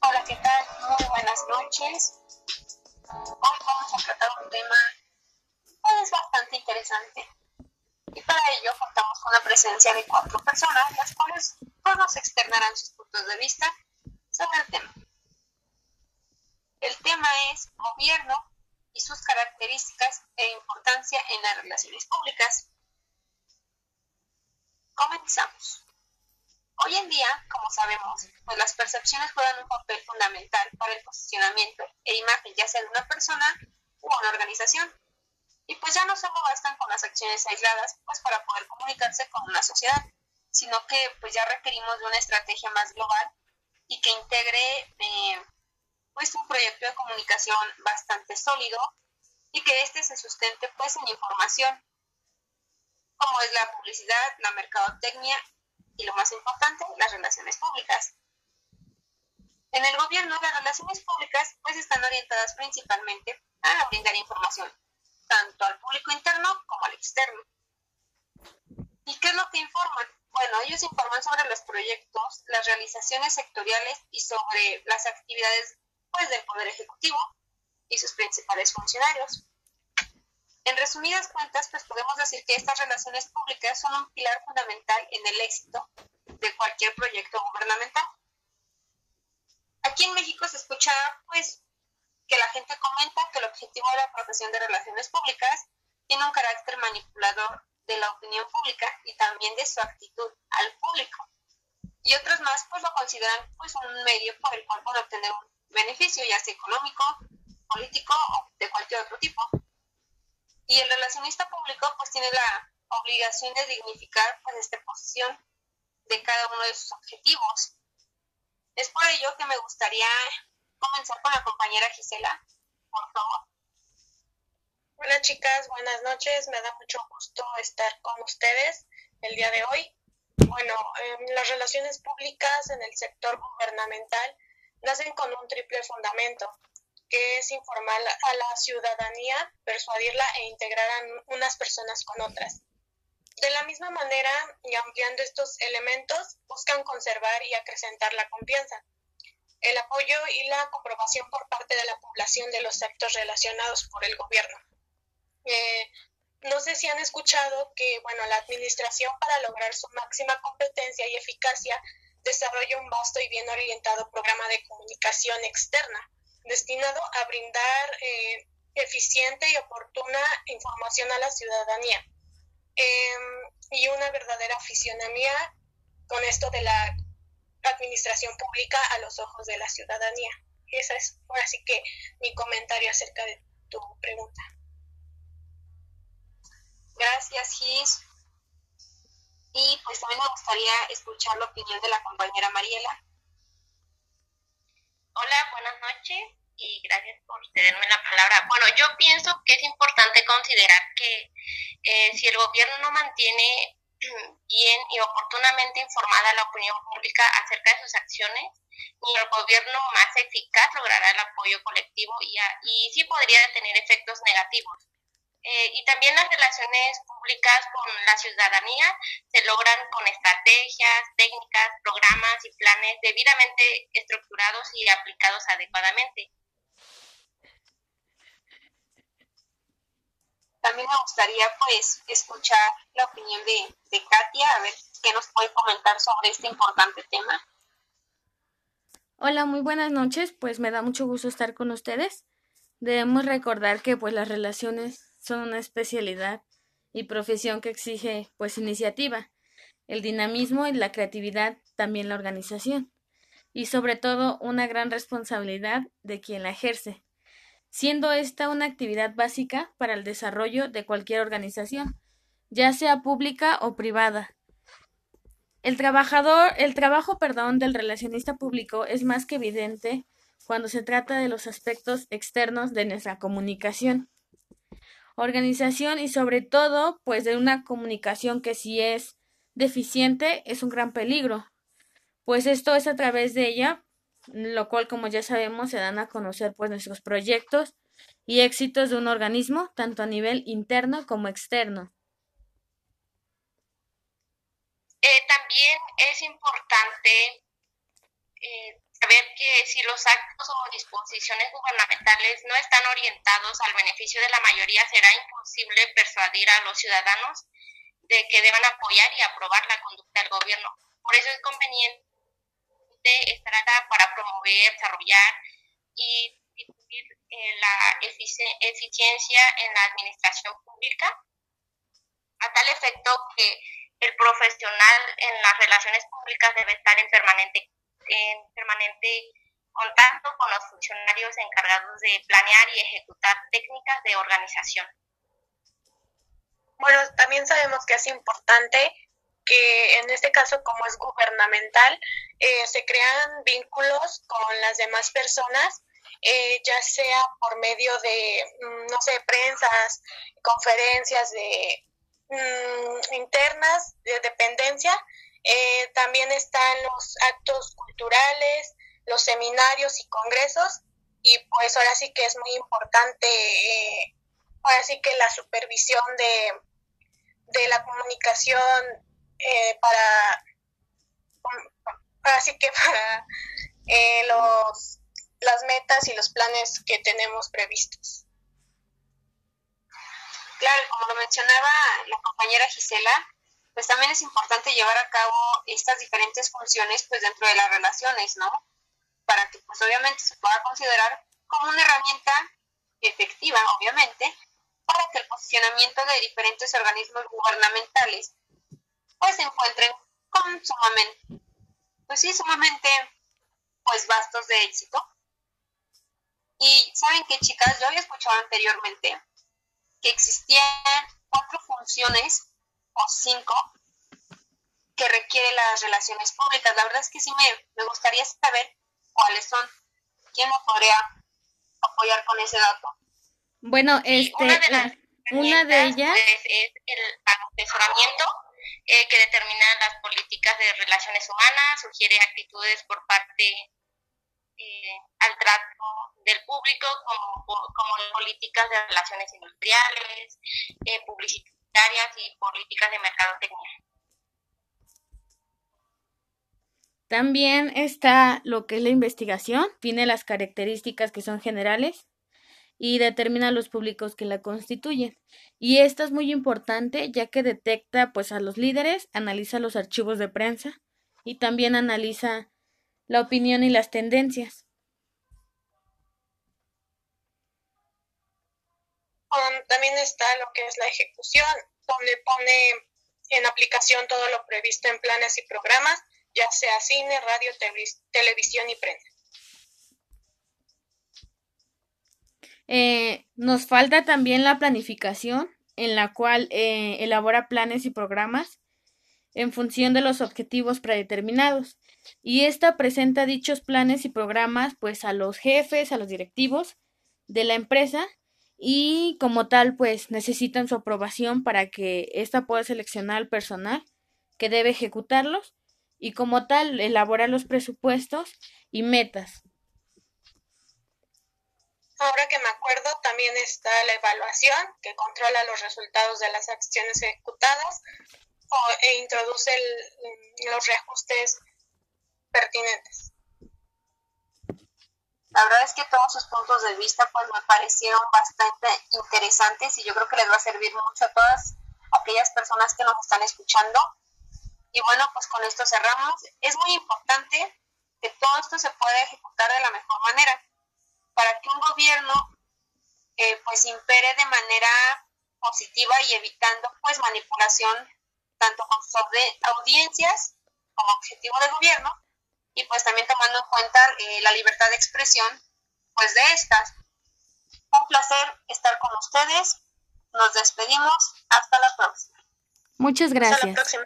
Hola, ¿qué tal? Muy buenas noches. Hoy vamos a tratar un tema pues, bastante interesante. Y para ello contamos con la presencia de cuatro personas, las cuales pues, nos externarán sus puntos de vista sobre el tema. El tema es gobierno y sus características e importancia en las relaciones públicas. Comenzamos. Hoy en día, como sabemos, pues las percepciones juegan un papel fundamental para el posicionamiento e imagen ya sea de una persona u una organización. Y pues ya no solo bastan con las acciones aisladas pues para poder comunicarse con una sociedad, sino que pues ya requerimos de una estrategia más global y que integre eh, pues un proyecto de comunicación bastante sólido y que éste se sustente pues en información, como es la publicidad, la mercadotecnia y lo más importante, las relaciones públicas. En el gobierno, las relaciones públicas pues están orientadas principalmente a brindar información, tanto al público interno como al externo. ¿Y qué es lo que informan? Bueno, ellos informan sobre los proyectos, las realizaciones sectoriales y sobre las actividades pues, del Poder Ejecutivo y sus principales funcionarios. En resumidas cuentas, pues podemos decir que estas relaciones públicas son un pilar fundamental en el éxito de cualquier proyecto gubernamental. Aquí en México se escucha, pues, que la gente comenta que el objetivo de la profesión de relaciones públicas tiene un carácter manipulador de la opinión pública y también de su actitud al público. Y otros más, pues, lo consideran, pues, un medio por el cual pueden obtener un beneficio, ya sea económico, político o de cualquier otro tipo. Y el relacionista público pues tiene la obligación de dignificar pues esta posición de cada uno de sus objetivos. Es por ello que me gustaría comenzar con la compañera Gisela, por favor. Hola chicas, buenas noches. Me da mucho gusto estar con ustedes el día de hoy. Bueno, las relaciones públicas en el sector gubernamental nacen con un triple fundamento que es informar a la ciudadanía, persuadirla e integrar a unas personas con otras. De la misma manera, y ampliando estos elementos, buscan conservar y acrecentar la confianza, el apoyo y la comprobación por parte de la población de los actos relacionados por el gobierno. Eh, no sé si han escuchado que, bueno, la administración para lograr su máxima competencia y eficacia desarrolla un vasto y bien orientado programa de comunicación externa, destinado a brindar eh, eficiente y oportuna información a la ciudadanía em, y una verdadera aficionanía con esto de la administración pública a los ojos de la ciudadanía. Esa es ahora sí que mi comentario acerca de tu pregunta. Gracias, Gis. Y pues también me gustaría escuchar la opinión de la compañera Mariela. Hola, buenas noches y gracias por cederme la palabra. Bueno, yo pienso que es importante considerar que eh, si el gobierno no mantiene bien y oportunamente informada a la opinión pública acerca de sus acciones, ni el gobierno más eficaz logrará el apoyo colectivo y, y sí podría tener efectos negativos. Eh, y también las relaciones públicas con la ciudadanía se logran con estrategias, técnicas, programas y planes debidamente estructurados y aplicados adecuadamente. También me gustaría pues escuchar la opinión de, de Katia, a ver qué nos puede comentar sobre este importante tema. Hola, muy buenas noches, pues me da mucho gusto estar con ustedes. Debemos recordar que pues las relaciones son una especialidad y profesión que exige pues iniciativa, el dinamismo y la creatividad, también la organización, y sobre todo una gran responsabilidad de quien la ejerce, siendo esta una actividad básica para el desarrollo de cualquier organización, ya sea pública o privada. El trabajador, el trabajo, perdón, del relacionista público es más que evidente cuando se trata de los aspectos externos de nuestra comunicación organización y sobre todo pues de una comunicación que si es deficiente es un gran peligro, pues esto es a través de ella, lo cual como ya sabemos se dan a conocer pues nuestros proyectos y éxitos de un organismo tanto a nivel interno como externo. Eh, también es importante eh, que si los actos o disposiciones gubernamentales no están orientados al beneficio de la mayoría, será imposible persuadir a los ciudadanos de que deban apoyar y aprobar la conducta del gobierno. Por eso es conveniente estar acá para promover, desarrollar y difundir eh, la eficiencia en la administración pública, a tal efecto que el profesional en las relaciones públicas debe estar en permanente, en permanente contacto con los funcionarios encargados de planear y ejecutar técnicas de organización. Bueno, también sabemos que es importante que en este caso, como es gubernamental, eh, se crean vínculos con las demás personas, eh, ya sea por medio de, mm, no sé, prensas, conferencias de mm, internas de dependencia. Eh, también están los actos culturales, los seminarios y congresos. Y pues ahora sí que es muy importante, ahora sí que la supervisión de, de la comunicación eh, para, así que para eh, los, las metas y los planes que tenemos previstos. Claro, como lo mencionaba la compañera Gisela, pues también es importante llevar a cabo estas diferentes funciones pues dentro de las relaciones, ¿no? Para que pues obviamente se pueda considerar como una herramienta efectiva, obviamente, para que el posicionamiento de diferentes organismos gubernamentales pues se encuentren con sumamente, pues sí, sumamente pues vastos de éxito. Y saben que chicas, yo había escuchado anteriormente que existían cuatro funciones o cinco que requieren las relaciones públicas. La verdad es que sí me, me gustaría saber cuáles son. ¿Quién me podría apoyar con ese dato? Bueno, este, una de, ellas pues, es el asesoramiento eh, que determina las políticas de relaciones humanas, sugiere actitudes por parte eh, al trato del público como, como políticas de relaciones industriales, eh, y políticas de mercadotecnia. También está lo que es la investigación, tiene las características que son generales, y determina los públicos que la constituyen. Y esto es muy importante ya que detecta pues a los líderes, analiza los archivos de prensa y también analiza la opinión y las tendencias. También está lo que es la ejecución, donde pone en aplicación todo lo previsto en planes y programas, ya sea cine, radio, televisión y prensa. Eh, nos falta también la planificación, en la cual eh, elabora planes y programas en función de los objetivos predeterminados. Y esta presenta dichos planes y programas pues a los jefes, a los directivos de la empresa y como tal pues necesitan su aprobación para que ésta pueda seleccionar al personal que debe ejecutarlos y como tal elabora los presupuestos y metas Ahora que me acuerdo, también está la evaluación, que controla los resultados de las acciones ejecutadas e introduce los reajustes pertinentes. La verdad es que todos sus puntos de vista pues me parecieron bastante interesantes y yo creo que les va a servir mucho a todas aquellas personas que nos están escuchando. Y bueno, pues con esto cerramos. Es muy importante que todo esto se pueda ejecutar de la mejor manera para que un gobierno eh, pues impere de manera positiva y evitando pues manipulación tanto con sus audiencias como objetivo de gobierno y pues también tomando en cuenta eh, la libertad de expresión pues de estas. Un placer estar con ustedes. Nos despedimos. Hasta la próxima. Muchas gracias. Hasta la próxima.